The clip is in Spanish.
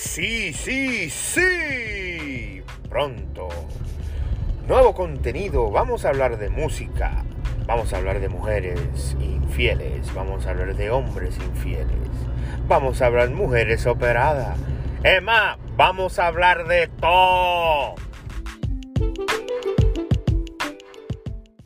Sí, sí, sí. Pronto. Nuevo contenido. Vamos a hablar de música. Vamos a hablar de mujeres infieles. Vamos a hablar de hombres infieles. Vamos a hablar de mujeres operadas. Emma vamos a hablar de todo.